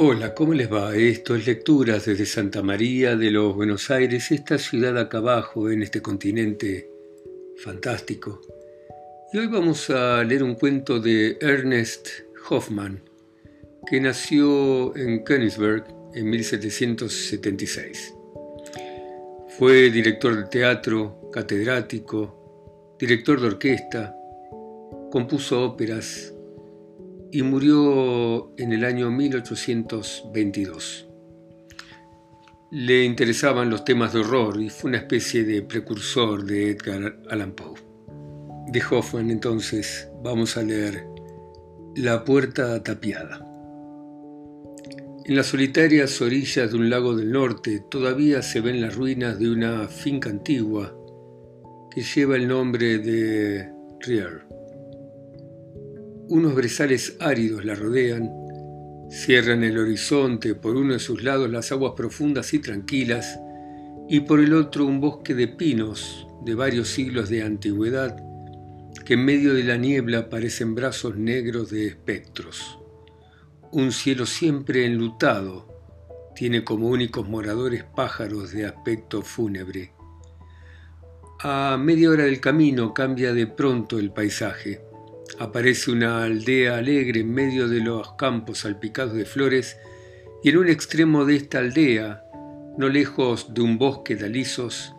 Hola, ¿cómo les va? Esto es Lecturas desde Santa María de los Buenos Aires, esta ciudad acá abajo en este continente fantástico. Y hoy vamos a leer un cuento de Ernest Hoffmann, que nació en Königsberg en 1776. Fue director de teatro, catedrático, director de orquesta, compuso óperas, y murió en el año 1822. Le interesaban los temas de horror y fue una especie de precursor de Edgar Allan Poe. De Hoffman entonces vamos a leer La puerta tapiada. En las solitarias orillas de un lago del norte todavía se ven las ruinas de una finca antigua que lleva el nombre de Rier. Unos brezales áridos la rodean, cierran el horizonte por uno de sus lados las aguas profundas y tranquilas, y por el otro un bosque de pinos de varios siglos de antigüedad, que en medio de la niebla parecen brazos negros de espectros. Un cielo siempre enlutado tiene como únicos moradores pájaros de aspecto fúnebre. A media hora del camino cambia de pronto el paisaje Aparece una aldea alegre en medio de los campos salpicados de flores y en un extremo de esta aldea, no lejos de un bosque de alisos,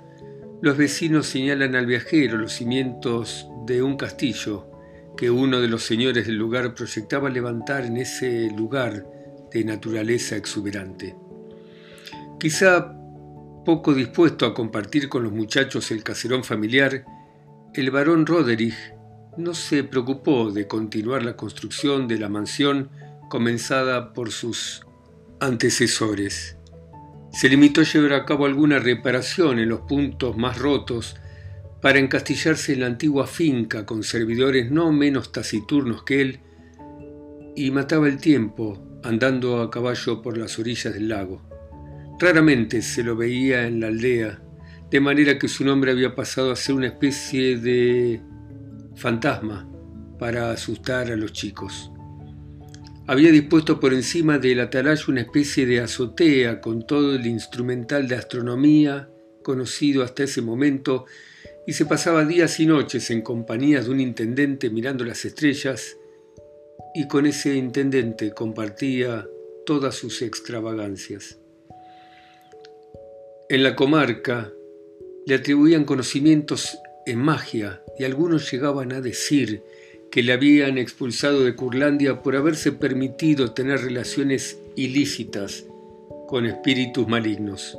los vecinos señalan al viajero los cimientos de un castillo que uno de los señores del lugar proyectaba levantar en ese lugar de naturaleza exuberante. Quizá poco dispuesto a compartir con los muchachos el caserón familiar, el varón Roderich no se preocupó de continuar la construcción de la mansión comenzada por sus antecesores. Se limitó a llevar a cabo alguna reparación en los puntos más rotos para encastillarse en la antigua finca con servidores no menos taciturnos que él y mataba el tiempo andando a caballo por las orillas del lago. Raramente se lo veía en la aldea, de manera que su nombre había pasado a ser una especie de fantasma para asustar a los chicos. Había dispuesto por encima del atalaya una especie de azotea con todo el instrumental de astronomía conocido hasta ese momento y se pasaba días y noches en compañía de un intendente mirando las estrellas y con ese intendente compartía todas sus extravagancias. En la comarca le atribuían conocimientos en magia y algunos llegaban a decir que le habían expulsado de Curlandia por haberse permitido tener relaciones ilícitas con espíritus malignos.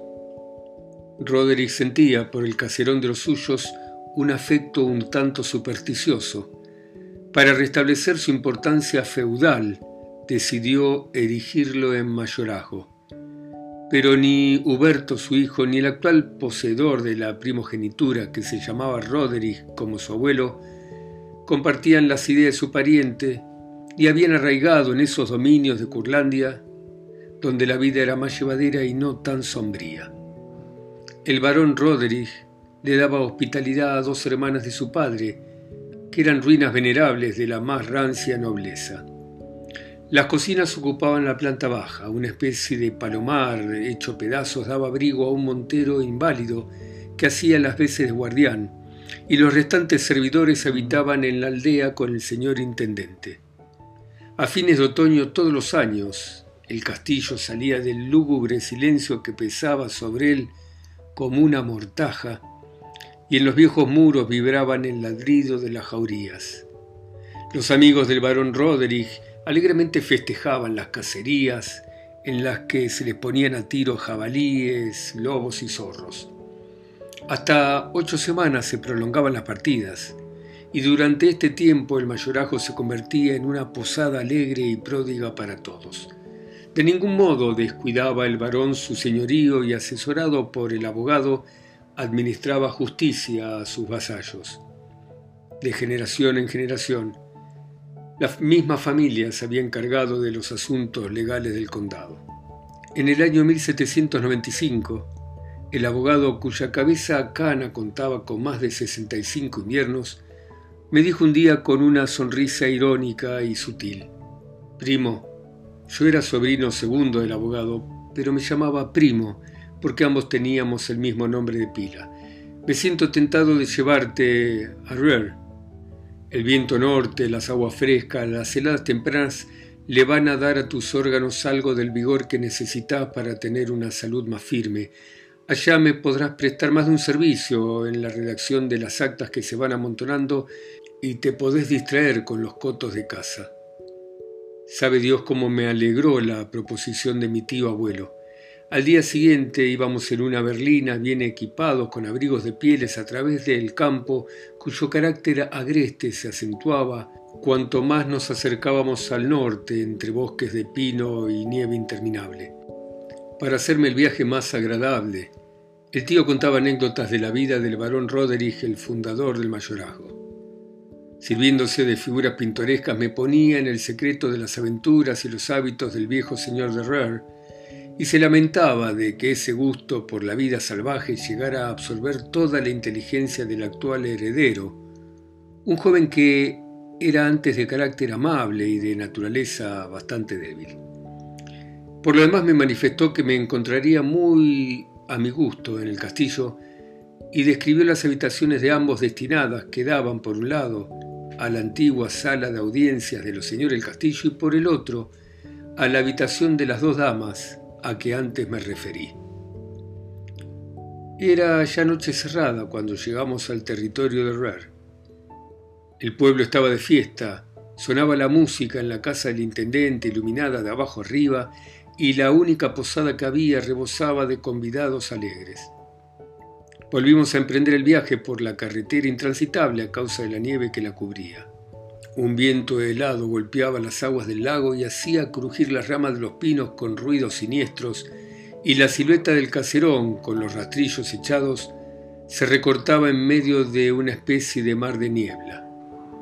Roderick sentía por el caserón de los suyos un afecto un tanto supersticioso. Para restablecer su importancia feudal, decidió erigirlo en mayorazgo. Pero ni Huberto, su hijo, ni el actual poseedor de la primogenitura, que se llamaba Roderick como su abuelo, compartían las ideas de su pariente y habían arraigado en esos dominios de Curlandia, donde la vida era más llevadera y no tan sombría. El varón Roderick le daba hospitalidad a dos hermanas de su padre, que eran ruinas venerables de la más rancia nobleza. Las cocinas ocupaban la planta baja, una especie de palomar hecho pedazos daba abrigo a un montero inválido que hacía las veces de guardián, y los restantes servidores habitaban en la aldea con el señor intendente. A fines de otoño todos los años, el castillo salía del lúgubre silencio que pesaba sobre él como una mortaja, y en los viejos muros vibraban el ladrido de las jaurías. Los amigos del barón Roderick alegremente festejaban las cacerías en las que se les ponían a tiro jabalíes, lobos y zorros. Hasta ocho semanas se prolongaban las partidas, y durante este tiempo el mayorazgo se convertía en una posada alegre y pródiga para todos. De ningún modo descuidaba el varón su señorío y asesorado por el abogado administraba justicia a sus vasallos. De generación en generación, la misma familia se había encargado de los asuntos legales del condado. En el año 1795, el abogado cuya cabeza cana contaba con más de 65 inviernos, me dijo un día con una sonrisa irónica y sutil, Primo, Yo era sobrino segundo del abogado, pero me llamaba primo, porque ambos teníamos el mismo nombre de pila. Me siento tentado de llevarte a Ruer. El viento norte, las aguas frescas, las heladas tempranas le van a dar a tus órganos algo del vigor que necesitas para tener una salud más firme. Allá me podrás prestar más de un servicio en la redacción de las actas que se van amontonando y te podés distraer con los cotos de casa. Sabe Dios cómo me alegró la proposición de mi tío abuelo. Al día siguiente íbamos en una berlina bien equipados con abrigos de pieles a través del campo cuyo carácter agreste se acentuaba cuanto más nos acercábamos al norte entre bosques de pino y nieve interminable. Para hacerme el viaje más agradable, el tío contaba anécdotas de la vida del barón Roderich, el fundador del mayorazgo. Sirviéndose de figuras pintorescas, me ponía en el secreto de las aventuras y los hábitos del viejo señor de Rare, y se lamentaba de que ese gusto por la vida salvaje llegara a absorber toda la inteligencia del actual heredero, un joven que era antes de carácter amable y de naturaleza bastante débil. Por lo demás me manifestó que me encontraría muy a mi gusto en el castillo y describió las habitaciones de ambos destinadas que daban por un lado a la antigua sala de audiencias de los señores del castillo y por el otro a la habitación de las dos damas a que antes me referí. Era ya noche cerrada cuando llegamos al territorio de Rer. El pueblo estaba de fiesta, sonaba la música en la casa del intendente iluminada de abajo arriba y la única posada que había rebosaba de convidados alegres. Volvimos a emprender el viaje por la carretera intransitable a causa de la nieve que la cubría. Un viento helado golpeaba las aguas del lago y hacía crujir las ramas de los pinos con ruidos siniestros, y la silueta del caserón, con los rastrillos echados, se recortaba en medio de una especie de mar de niebla.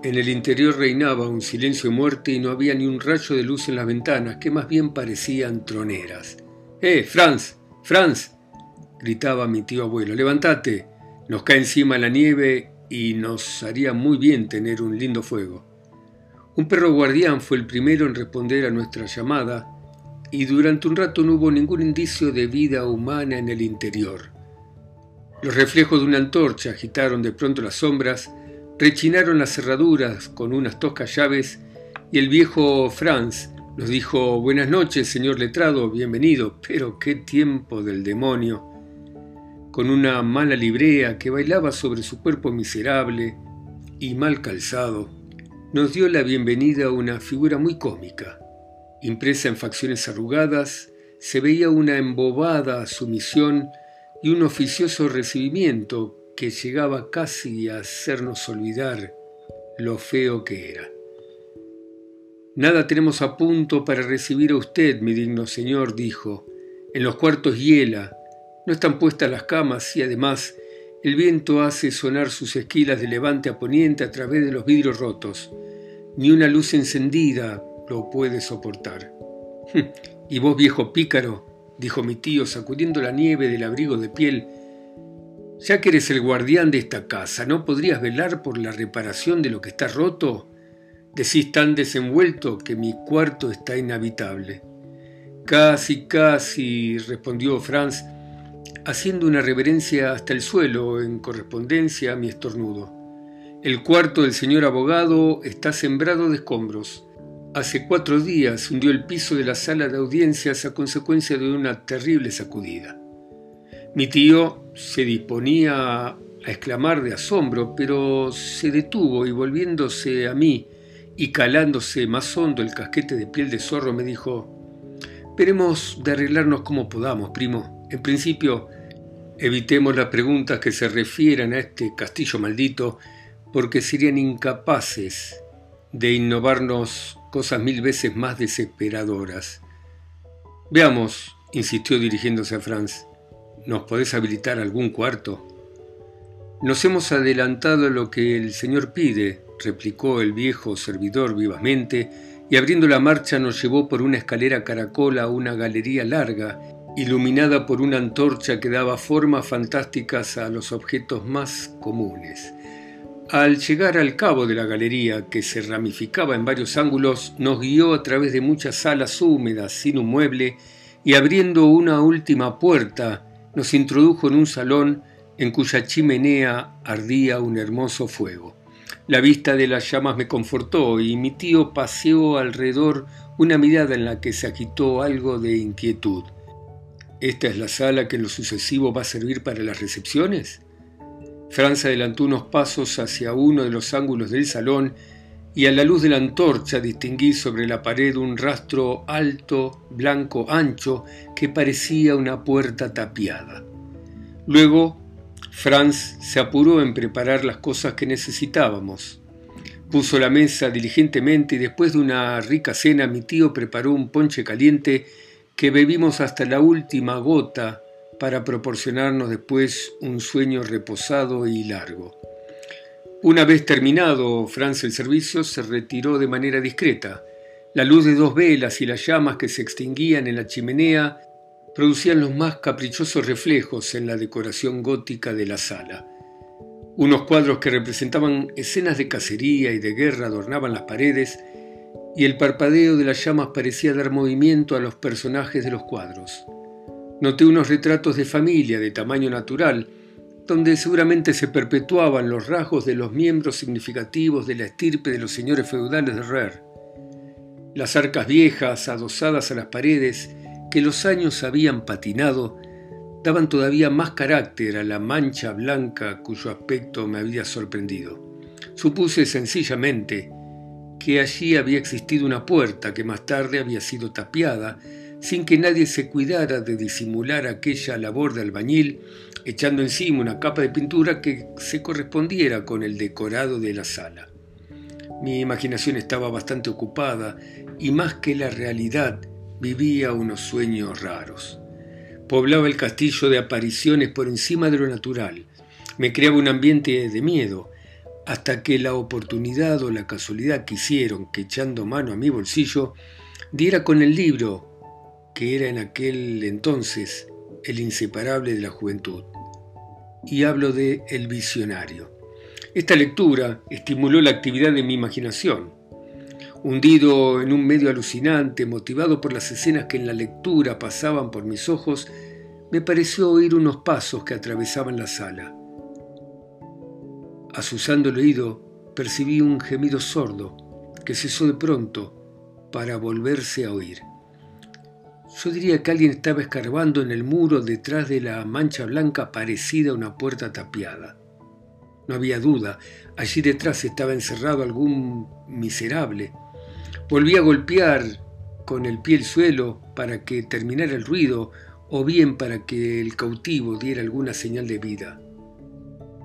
En el interior reinaba un silencio muerte y no había ni un rayo de luz en las ventanas, que más bien parecían troneras. ¡Eh, Franz! ¡Franz! gritaba mi tío abuelo. ¡Levántate! Nos cae encima la nieve y nos haría muy bien tener un lindo fuego. Un perro guardián fue el primero en responder a nuestra llamada y durante un rato no hubo ningún indicio de vida humana en el interior. Los reflejos de una antorcha agitaron de pronto las sombras Rechinaron las cerraduras con unas toscas llaves y el viejo Franz nos dijo Buenas noches, señor letrado, bienvenido, pero qué tiempo del demonio. Con una mala librea que bailaba sobre su cuerpo miserable y mal calzado, nos dio la bienvenida una figura muy cómica. Impresa en facciones arrugadas, se veía una embobada sumisión y un oficioso recibimiento que llegaba casi a hacernos olvidar lo feo que era. Nada tenemos a punto para recibir a usted, mi digno señor, dijo. En los cuartos hiela, no están puestas las camas y además el viento hace sonar sus esquilas de levante a poniente a través de los vidrios rotos. Ni una luz encendida lo puede soportar. ¿Y vos, viejo pícaro? dijo mi tío, sacudiendo la nieve del abrigo de piel ya que eres el guardián de esta casa, ¿no podrías velar por la reparación de lo que está roto? Decís tan desenvuelto que mi cuarto está inhabitable. Casi, casi, respondió Franz, haciendo una reverencia hasta el suelo en correspondencia a mi estornudo. El cuarto del señor abogado está sembrado de escombros. Hace cuatro días hundió el piso de la sala de audiencias a consecuencia de una terrible sacudida. Mi tío se disponía a exclamar de asombro, pero se detuvo y volviéndose a mí y calándose más hondo el casquete de piel de zorro, me dijo, veremos de arreglarnos como podamos, primo. En principio, evitemos las preguntas que se refieran a este castillo maldito, porque serían incapaces de innovarnos cosas mil veces más desesperadoras. Veamos, insistió dirigiéndose a Franz, ¿Nos podés habilitar algún cuarto? Nos hemos adelantado a lo que el Señor pide, replicó el viejo servidor vivamente, y abriendo la marcha nos llevó por una escalera caracola a una galería larga, iluminada por una antorcha que daba formas fantásticas a los objetos más comunes. Al llegar al cabo de la galería, que se ramificaba en varios ángulos, nos guió a través de muchas salas húmedas sin un mueble y abriendo una última puerta, nos introdujo en un salón en cuya chimenea ardía un hermoso fuego. La vista de las llamas me confortó y mi tío paseó alrededor una mirada en la que se agitó algo de inquietud. ¿Esta es la sala que en lo sucesivo va a servir para las recepciones? Franz adelantó unos pasos hacia uno de los ángulos del salón y a la luz de la antorcha distinguí sobre la pared un rastro alto, blanco, ancho, que parecía una puerta tapiada. Luego, Franz se apuró en preparar las cosas que necesitábamos. Puso la mesa diligentemente y después de una rica cena mi tío preparó un ponche caliente que bebimos hasta la última gota para proporcionarnos después un sueño reposado y largo. Una vez terminado Franz el servicio, se retiró de manera discreta. La luz de dos velas y las llamas que se extinguían en la chimenea producían los más caprichosos reflejos en la decoración gótica de la sala. Unos cuadros que representaban escenas de cacería y de guerra adornaban las paredes, y el parpadeo de las llamas parecía dar movimiento a los personajes de los cuadros. Noté unos retratos de familia de tamaño natural, donde seguramente se perpetuaban los rasgos de los miembros significativos de la estirpe de los señores feudales de Rer. Las arcas viejas, adosadas a las paredes, que los años habían patinado, daban todavía más carácter a la mancha blanca cuyo aspecto me había sorprendido. Supuse sencillamente que allí había existido una puerta que más tarde había sido tapiada sin que nadie se cuidara de disimular aquella labor de albañil, echando encima una capa de pintura que se correspondiera con el decorado de la sala. Mi imaginación estaba bastante ocupada y más que la realidad vivía unos sueños raros. Poblaba el castillo de apariciones por encima de lo natural. Me creaba un ambiente de miedo, hasta que la oportunidad o la casualidad quisieron que echando mano a mi bolsillo diera con el libro que era en aquel entonces el inseparable de la juventud. Y hablo de El visionario. Esta lectura estimuló la actividad de mi imaginación. Hundido en un medio alucinante, motivado por las escenas que en la lectura pasaban por mis ojos, me pareció oír unos pasos que atravesaban la sala. Asusando el oído, percibí un gemido sordo que cesó de pronto para volverse a oír. Yo diría que alguien estaba escarbando en el muro detrás de la mancha blanca parecida a una puerta tapiada. No había duda, allí detrás estaba encerrado algún miserable. Volví a golpear con el pie el suelo para que terminara el ruido o bien para que el cautivo diera alguna señal de vida.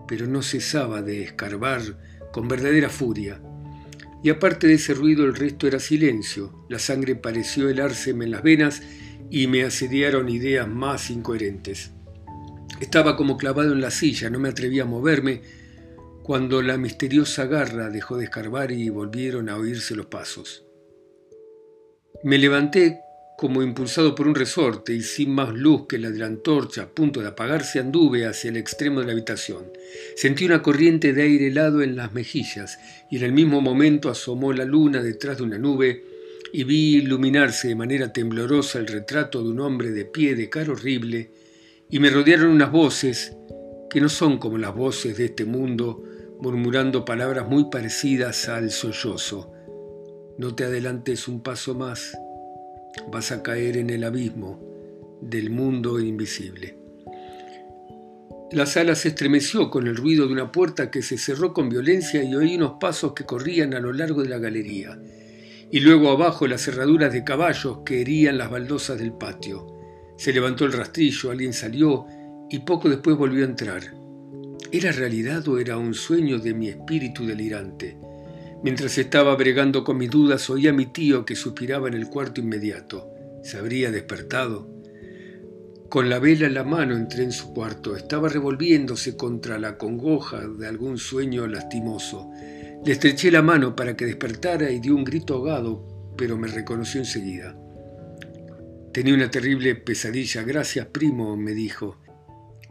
Pero no cesaba de escarbar con verdadera furia. Y aparte de ese ruido el resto era silencio. La sangre pareció helárseme en las venas y me asediaron ideas más incoherentes. Estaba como clavado en la silla, no me atrevía a moverme, cuando la misteriosa garra dejó de escarbar y volvieron a oírse los pasos. Me levanté como impulsado por un resorte y sin más luz que la de la antorcha a punto de apagarse anduve hacia el extremo de la habitación. Sentí una corriente de aire helado en las mejillas y en el mismo momento asomó la luna detrás de una nube y vi iluminarse de manera temblorosa el retrato de un hombre de pie de cara horrible y me rodearon unas voces que no son como las voces de este mundo murmurando palabras muy parecidas al sollozo. No te adelantes un paso más vas a caer en el abismo del mundo invisible. La sala se estremeció con el ruido de una puerta que se cerró con violencia y oí unos pasos que corrían a lo largo de la galería. Y luego abajo las cerraduras de caballos que herían las baldosas del patio. Se levantó el rastrillo, alguien salió y poco después volvió a entrar. ¿Era realidad o era un sueño de mi espíritu delirante? Mientras estaba bregando con mis dudas, oí a mi tío que suspiraba en el cuarto inmediato. ¿Se habría despertado? Con la vela en la mano entré en su cuarto. Estaba revolviéndose contra la congoja de algún sueño lastimoso. Le estreché la mano para que despertara y dio un grito ahogado, pero me reconoció enseguida. Tenía una terrible pesadilla. Gracias, primo, me dijo.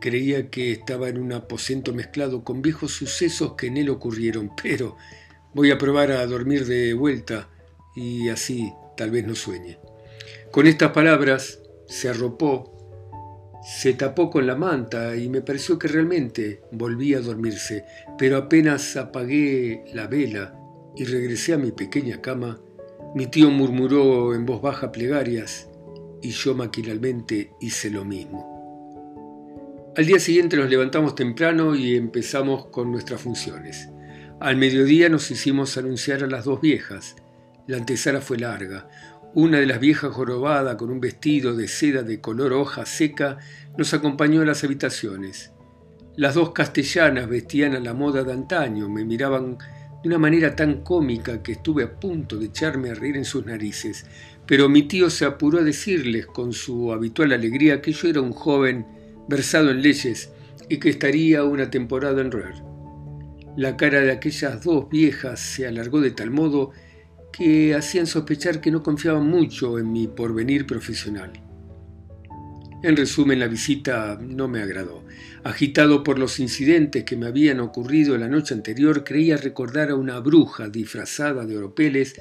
Creía que estaba en un aposento mezclado con viejos sucesos que en él ocurrieron, pero voy a probar a dormir de vuelta y así tal vez no sueñe. Con estas palabras se arropó, se tapó con la manta y me pareció que realmente volvía a dormirse, pero apenas apagué la vela y regresé a mi pequeña cama, mi tío murmuró en voz baja plegarias y yo maquinalmente hice lo mismo. Al día siguiente nos levantamos temprano y empezamos con nuestras funciones. Al mediodía nos hicimos anunciar a las dos viejas. La antesala fue larga. Una de las viejas jorobada con un vestido de seda de color hoja seca nos acompañó a las habitaciones. Las dos castellanas vestían a la moda de antaño, me miraban de una manera tan cómica que estuve a punto de echarme a reír en sus narices, pero mi tío se apuró a decirles con su habitual alegría que yo era un joven versado en leyes y que estaría una temporada en Roer. La cara de aquellas dos viejas se alargó de tal modo que hacían sospechar que no confiaban mucho en mi porvenir profesional. En resumen, la visita no me agradó. Agitado por los incidentes que me habían ocurrido la noche anterior, creía recordar a una bruja disfrazada de oropeles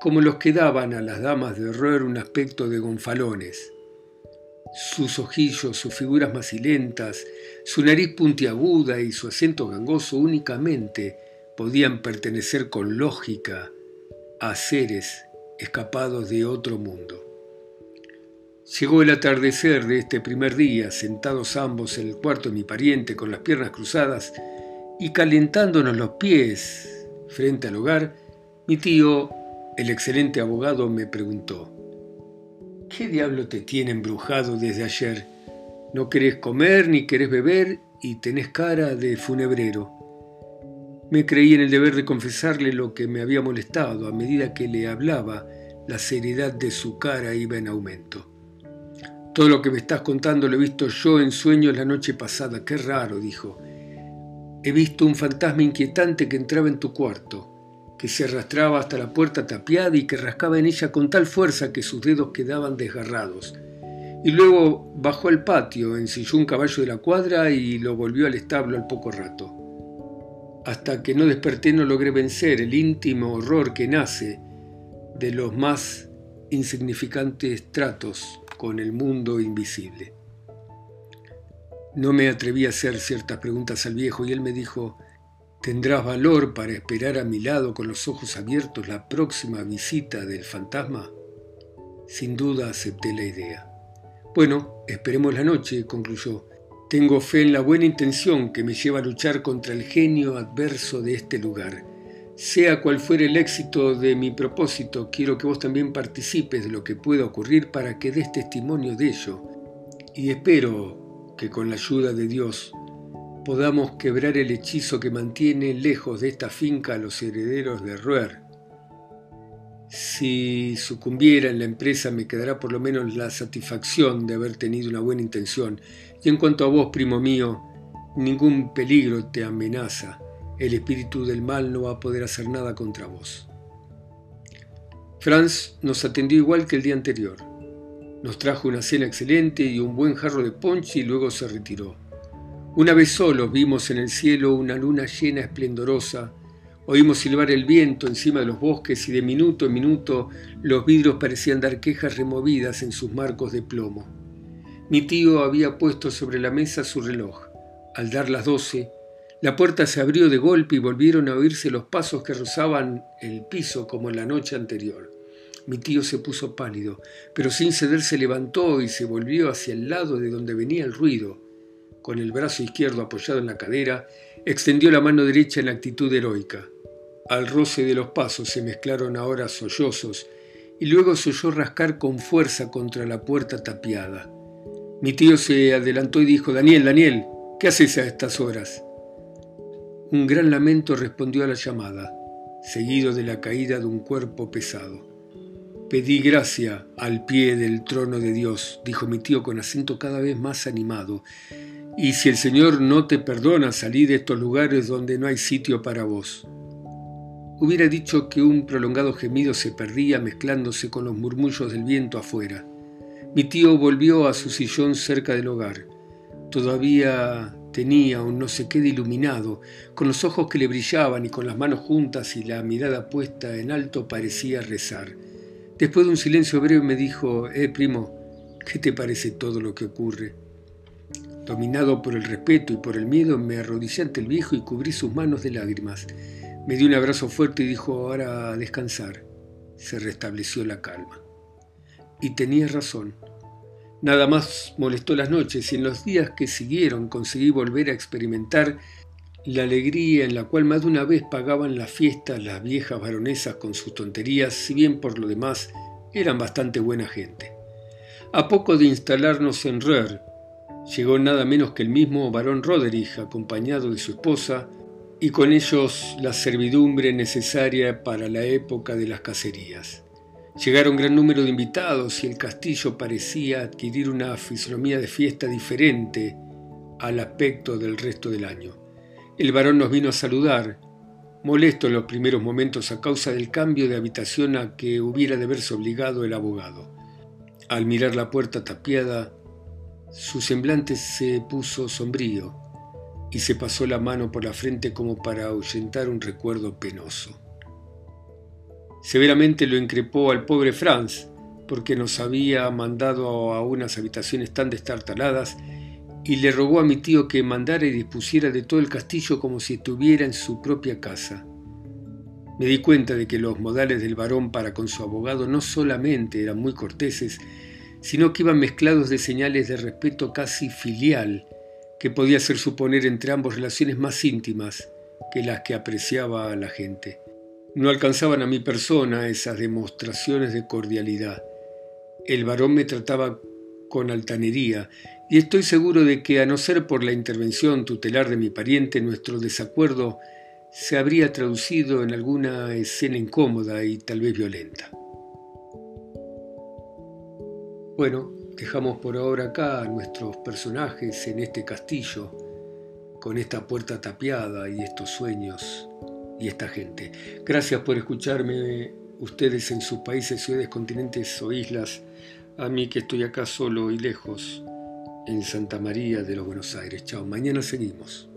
como los que daban a las damas de horror un aspecto de gonfalones sus ojillos, sus figuras macilentas, su nariz puntiaguda y su acento gangoso únicamente podían pertenecer con lógica a seres escapados de otro mundo. Llegó el atardecer de este primer día, sentados ambos en el cuarto de mi pariente con las piernas cruzadas y calentándonos los pies frente al hogar, mi tío, el excelente abogado, me preguntó, ¿Qué diablo te tiene embrujado desde ayer? No querés comer ni querés beber y tenés cara de funebrero. Me creí en el deber de confesarle lo que me había molestado. A medida que le hablaba, la seriedad de su cara iba en aumento. Todo lo que me estás contando lo he visto yo en sueños la noche pasada. Qué raro, dijo. He visto un fantasma inquietante que entraba en tu cuarto que se arrastraba hasta la puerta tapiada y que rascaba en ella con tal fuerza que sus dedos quedaban desgarrados. Y luego bajó al patio, ensilló un caballo de la cuadra y lo volvió al establo al poco rato. Hasta que no desperté no logré vencer el íntimo horror que nace de los más insignificantes tratos con el mundo invisible. No me atreví a hacer ciertas preguntas al viejo y él me dijo, ¿Tendrás valor para esperar a mi lado con los ojos abiertos la próxima visita del fantasma? Sin duda acepté la idea. Bueno, esperemos la noche, concluyó. Tengo fe en la buena intención que me lleva a luchar contra el genio adverso de este lugar. Sea cual fuere el éxito de mi propósito, quiero que vos también participes de lo que pueda ocurrir para que des testimonio de ello. Y espero que con la ayuda de Dios podamos quebrar el hechizo que mantiene lejos de esta finca a los herederos de Ruer. Si sucumbiera en la empresa me quedará por lo menos la satisfacción de haber tenido una buena intención. Y en cuanto a vos, primo mío, ningún peligro te amenaza. El espíritu del mal no va a poder hacer nada contra vos. Franz nos atendió igual que el día anterior. Nos trajo una cena excelente y un buen jarro de ponche y luego se retiró. Una vez solos vimos en el cielo una luna llena esplendorosa, oímos silbar el viento encima de los bosques y de minuto en minuto los vidrios parecían dar quejas removidas en sus marcos de plomo. Mi tío había puesto sobre la mesa su reloj. Al dar las doce, la puerta se abrió de golpe y volvieron a oírse los pasos que rozaban el piso como en la noche anterior. Mi tío se puso pálido, pero sin ceder se levantó y se volvió hacia el lado de donde venía el ruido con el brazo izquierdo apoyado en la cadera, extendió la mano derecha en actitud heroica. Al roce de los pasos se mezclaron ahora sollozos y luego se oyó rascar con fuerza contra la puerta tapiada. Mi tío se adelantó y dijo, Daniel, Daniel, ¿qué haces a estas horas? Un gran lamento respondió a la llamada, seguido de la caída de un cuerpo pesado. Pedí gracia al pie del trono de Dios, dijo mi tío con acento cada vez más animado, y si el Señor no te perdona salir de estos lugares donde no hay sitio para vos. Hubiera dicho que un prolongado gemido se perdía mezclándose con los murmullos del viento afuera. Mi tío volvió a su sillón cerca del hogar. Todavía tenía un no sé qué de iluminado, con los ojos que le brillaban y con las manos juntas y la mirada puesta en alto parecía rezar. Después de un silencio breve me dijo, eh, primo, ¿qué te parece todo lo que ocurre? Dominado por el respeto y por el miedo, me arrodillé ante el viejo y cubrí sus manos de lágrimas. Me dio un abrazo fuerte y dijo, ahora a descansar. Se restableció la calma. Y tenía razón. Nada más molestó las noches y en los días que siguieron conseguí volver a experimentar la alegría en la cual más de una vez pagaban la fiesta las viejas baronesas con sus tonterías, si bien por lo demás eran bastante buena gente. A poco de instalarnos en Röhr, llegó nada menos que el mismo barón Roderich, acompañado de su esposa, y con ellos la servidumbre necesaria para la época de las cacerías. Llegaron gran número de invitados y el castillo parecía adquirir una fisonomía de fiesta diferente al aspecto del resto del año. El varón nos vino a saludar, molesto en los primeros momentos a causa del cambio de habitación a que hubiera de verse obligado el abogado. Al mirar la puerta tapiada, su semblante se puso sombrío y se pasó la mano por la frente como para ahuyentar un recuerdo penoso. Severamente lo increpó al pobre Franz, porque nos había mandado a unas habitaciones tan destartaladas, y le rogó a mi tío que mandara y dispusiera de todo el castillo como si estuviera en su propia casa. Me di cuenta de que los modales del varón para con su abogado no solamente eran muy corteses, sino que iban mezclados de señales de respeto casi filial, que podía hacer suponer entre ambos relaciones más íntimas que las que apreciaba a la gente. No alcanzaban a mi persona esas demostraciones de cordialidad. El varón me trataba con altanería, y estoy seguro de que, a no ser por la intervención tutelar de mi pariente, nuestro desacuerdo se habría traducido en alguna escena incómoda y tal vez violenta. Bueno, dejamos por ahora acá a nuestros personajes en este castillo, con esta puerta tapiada y estos sueños y esta gente. Gracias por escucharme ustedes en sus países, ciudades, continentes o islas, a mí que estoy acá solo y lejos, en Santa María de los Buenos Aires. Chao, mañana seguimos.